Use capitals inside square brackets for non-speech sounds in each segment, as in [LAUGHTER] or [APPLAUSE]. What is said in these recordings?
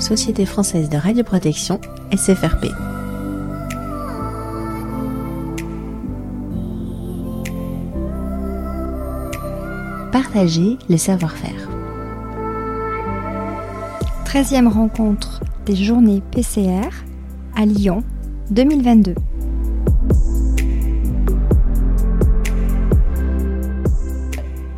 Société française de radioprotection, SFRP. Partager le savoir-faire. 13e rencontre des journées PCR à Lyon 2022.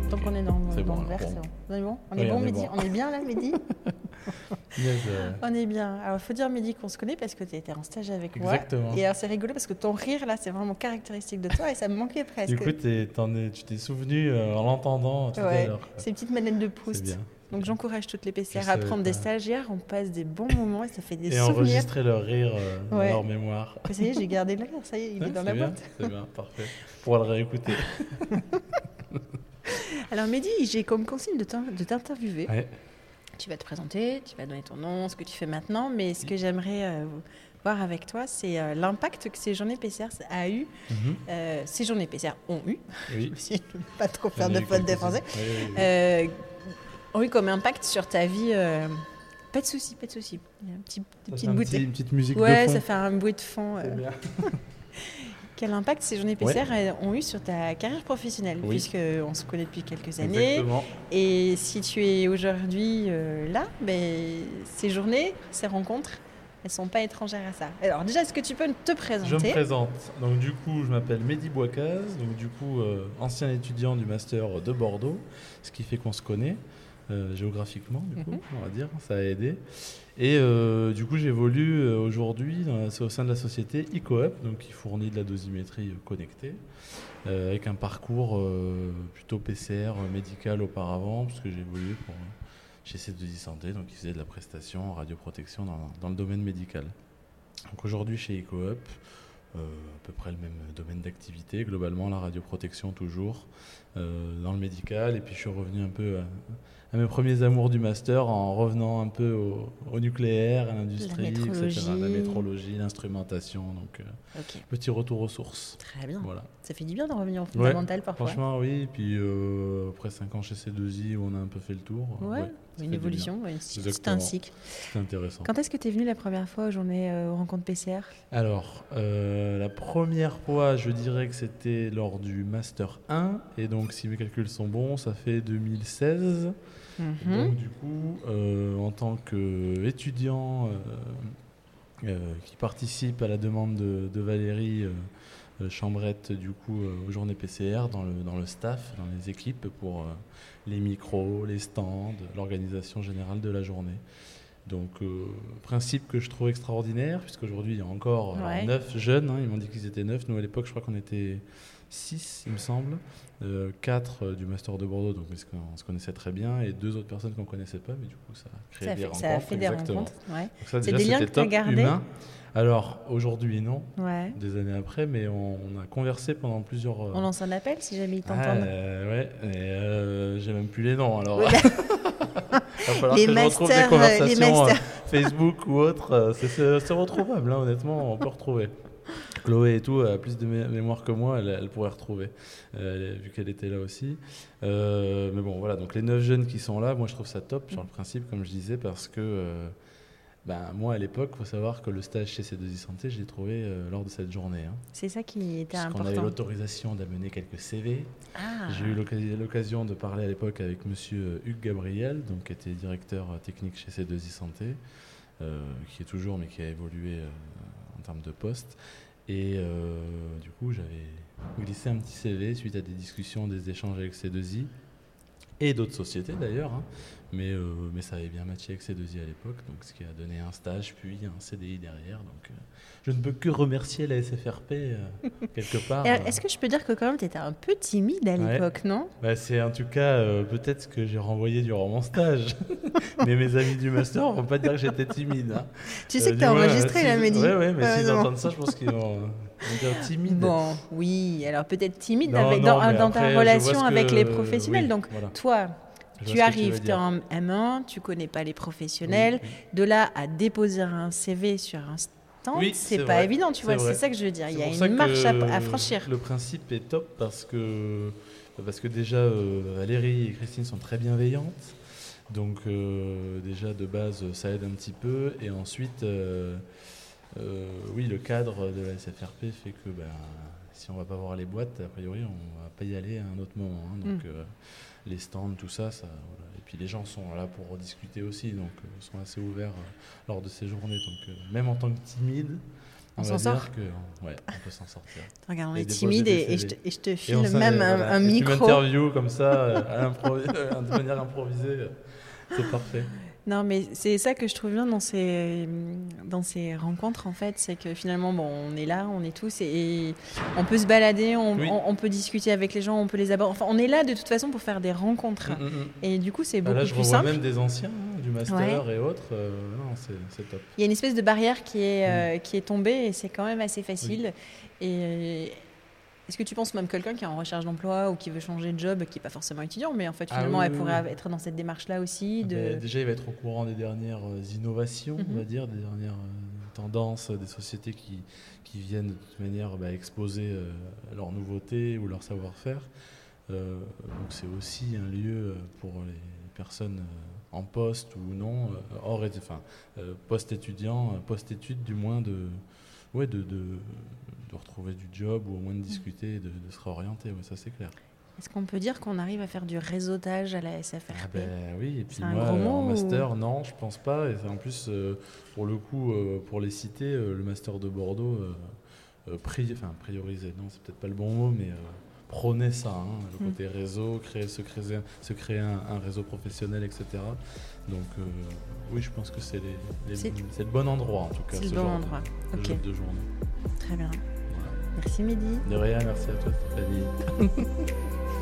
Donc on est dans, C'est dans bon, le vert, bon. c'est bon. On est bon On Oui, est bon, on est Mehdi bon. On est bien là, Mehdi [LAUGHS] [LAUGHS] Yes, euh, On est bien. Alors, il faut dire, Mehdi, qu'on se connaît parce que tu étais en stage avec Exactement. moi. Et alors, c'est rigolo parce que ton rire, là, c'est vraiment caractéristique de toi et ça me manquait presque. Du coup, t'en es- tu t'es souvenu euh, en l'entendant tout Ouais, à l'heure. Ces petites manettes de Proust. Donc, j'encourage toutes les PCR à prendre des pas. stagiaires. On passe des bons moments et ça fait des Et souvenirs. enregistrer leur rire euh, dans Ouais. leur mémoire. Ça y est, j'ai gardé le rire. Ça y est, il est dans la bien, boîte. C'est bien, parfait. Pour le réécouter. [LAUGHS] Alors, Mehdi, j'ai comme consigne de t'interviewer. Ouais. Tu vas te présenter, tu vas donner ton nom, ce que tu fais maintenant, mais ce que j'aimerais euh, voir avec toi, c'est euh, l'impact que ces journées PCR a eu, Mhm. euh, ces journées PCR ont eu, Oui. [LAUGHS] si je ne veux pas trop faire de faute quelques-unes. Français, Oui, ont eu comme impact sur ta vie. pas de souci, pas de souci. Il y a un petit, fait un petit- une petite musique Ouais, de fond. ça fait un bruit de fond. [LAUGHS] Quel impact ces journées. PCR euh, ont eu sur ta carrière professionnelle Oui. Puisque on se connaît depuis quelques années. Exactement. Et si tu es aujourd'hui euh, là, ben, ces journées, ces rencontres, elles sont pas étrangères à ça. Alors déjà, est-ce que tu peux te Je me présenter présente. Donc du coup, je m'appelle Mehdi Boicaz, donc du coup euh, ancien étudiant du master de Bordeaux, ce qui fait qu'on se connaît euh, géographiquement, du coup, Mhm. on va dire, ça a aidé. Et euh, du coup, j'évolue euh, aujourd'hui au sein de la société EcoUp, donc qui fournit de la dosimétrie connectée, euh, avec un parcours plutôt PCR médical auparavant, puisque j'ai évolué pour, chez C2I Santé, donc qui faisait de la prestation en radioprotection dans, dans le domaine médical. Donc aujourd'hui chez EcoUp, euh, à peu près le même domaine d'activité, globalement la radioprotection toujours, euh, dans le médical, et puis je suis revenu un peu à, à mes premiers amours du master en revenant un peu au, au nucléaire, à l'industrie, etc. La métrologie, l'instrumentation, donc euh, petit retour aux sources. très bien. Voilà. Ça fait du bien de revenir au fondamental parfois. Franchement, oui, puis euh, après 5 ans chez C2I où on a un peu fait le tour, euh, Ouais, une évolution, ouais, c'est un cycle. c'est intéressant. Quand est-ce que tu es venu la première fois aux journées euh, aux rencontres PCR Alors, la première fois, je dirais que c'était lors du Master 1. Et donc, si mes calculs sont bons, ça fait 2016. Mhm. Donc, du coup, euh, en tant qu'étudiant qui participe à la demande de, de Valérie euh, euh, Chambrette, du coup, euh, aux journées PCR, dans le, dans le staff, dans les équipes, pour euh, les micros, les stands, l'organisation générale de la journée. Donc, euh, principe que je trouve extraordinaire, puisqu'aujourd'hui, il y a encore Ouais. neuf jeunes. hein, ils m'ont dit qu'ils étaient neuf. Nous, à l'époque, je crois qu'on était six, il me semble. Euh, quatre euh, du Master de Bordeaux, donc qu'on se connaissait très bien, et deux autres personnes qu'on connaissait pas, mais du coup, ça a créé ça, des fait, rencontres. ça a fait des exactement. rencontres. Ouais. C'est des liens que t'as top, gardés. Alors, aujourd'hui, non, ouais. des années après, mais on, on a conversé pendant plusieurs. euh, On lance un appel si jamais ils ah, t'entendent. euh, ouais, et euh, j'ai même plus les noms alors. Ouais. [LAUGHS] Il va falloir Les que je retrouve des masters, euh, les conversations euh. Facebook ou autre. euh, c'est retrouvable, hein, honnêtement, on peut retrouver. Chloé et tout a plus de mé- mémoire que moi, elle, elle pourrait retrouver, euh, vu qu'elle était là aussi. Euh, mais bon, voilà, donc les neuf jeunes qui sont là, moi je trouve ça top sur le principe, comme je disais, parce que euh, ben, moi à l'époque, il faut savoir que le stage chez C2I Santé, je l'ai trouvé lors de cette journée. Hein, C'est ça qui était avait important. l'autorisation d'amener quelques CV. Ah. J'ai eu l'occasion- de parler à l'époque avec monsieur Hugues Gabriel, donc, qui était directeur technique chez C2I Santé, qui est toujours, mais qui a évolué en termes de poste. Et euh, du coup, j'avais glissé un petit CV suite à des discussions, des échanges avec C2I et d'autres sociétés d'ailleurs. hein. Mais, euh, mais ça avait bien matché avec C2I à l'époque, donc ce qui a donné un stage, puis un CDI derrière. Donc euh, je ne peux que remercier la SFRP euh, [LAUGHS] quelque part. Est-ce que je peux dire que quand même tu étais un peu timide à Ouais. l'époque, non? Bah, c'est en tout cas peut-être ce que j'ai renvoyé durant mon stage. [LAUGHS] Mais mes amis du master vont pas dire que j'étais timide. hein. Tu sais que tu as enregistré la. Ouais, ouais, mais Ouais, s'ils entendent ça, je pense qu'ils [LAUGHS] vont, vont dire timide. Bon, oui, alors peut-être timide Non, avec- non, dans, mais dans après, ta relation avec que- les professionnels. oui, Donc, voilà. toi, tu arrives, tu es en M1, tu connais pas les professionnels. Oui, De là à déposer un CV sur un stand, Oui, c'est pas vrai, évident, tu vois. C'est ça que je veux dire. Il y a une marche à, à franchir. Le principe est top parce que, parce que déjà, euh, Valérie et Christine sont très bienveillantes. Donc euh, déjà de base ça aide un petit peu et ensuite euh, oui le cadre de la SFRP fait que ben, si on va pas voir les boîtes a priori on va pas y aller à un autre moment hein. donc Mm. euh, les stands tout ça, ça voilà. et puis les gens sont là pour discuter aussi donc euh, sont assez ouverts euh, lors de ces journées donc euh, même en tant que timide On on, s'en sort dire que ouais on peut s'en sortir [LAUGHS] Regarde, on est timide et, et je te, et je te Et file même un, voilà. un Et tu micro. m'interviews comme ça, euh, à [LAUGHS] euh, de manière improvisée, euh, c'est parfait. Non, mais c'est ça que je trouve bien dans ces, dans ces rencontres, en fait, c'est que finalement, bon, on est là, on est tous, et, et on peut se balader, on, Oui. on- on peut discuter avec les gens, on peut les aborder. Enfin, on est là de toute façon pour faire des rencontres. Mm, mm, mm. Et du coup, c'est Ah, beaucoup là, je plus revois simple. même des anciens, hein, du master et autres. euh, non, c'est top. Il y a une espèce de barrière qui est, euh, qui est tombée et c'est quand même assez facile. Et est-ce que tu penses même quelqu'un qui est en recherche d'emploi ou qui veut changer de job, qui n'est pas forcément étudiant, mais en fait Ah finalement oui, elle pourrait oui. être dans cette démarche-là aussi Ah de... ben, déjà, il va être au courant des dernières euh, innovations, on Mhm. va dire, des dernières euh, tendances, euh, des sociétés qui, qui viennent de toute manière bah, exposer euh, leurs nouveautés ou leur savoir-faire. Euh, donc c'est aussi un lieu pour les personnes en poste ou non, hors, enfin, post-étudiant, post-études du moins de, ouais, de, de, de retrouver du job ou au moins de discuter, de, de se réorienter, ouais, ça c'est clair. Est-ce qu'on peut dire qu'on arrive à faire du réseautage à la SFRP Ah ben oui, et puis moi, en master, non, je pense pas. Et en plus, euh, pour le coup, euh, pour les citer, euh, le master de Bordeaux pri- enfin, priorisait, non, c'est peut-être pas le bon mot, mais prônait ça, hein, le Mm. côté réseau, créer, se créer, se créer un, un réseau professionnel, etc. Donc euh, oui, je pense que c'est le bon endroit, en tout cas. C'est le bon genre de- endroit. ce Ok, genre de journée. très bien. Voilà. Merci Mehdi. De rien, merci à toi Stéphanie. [LAUGHS]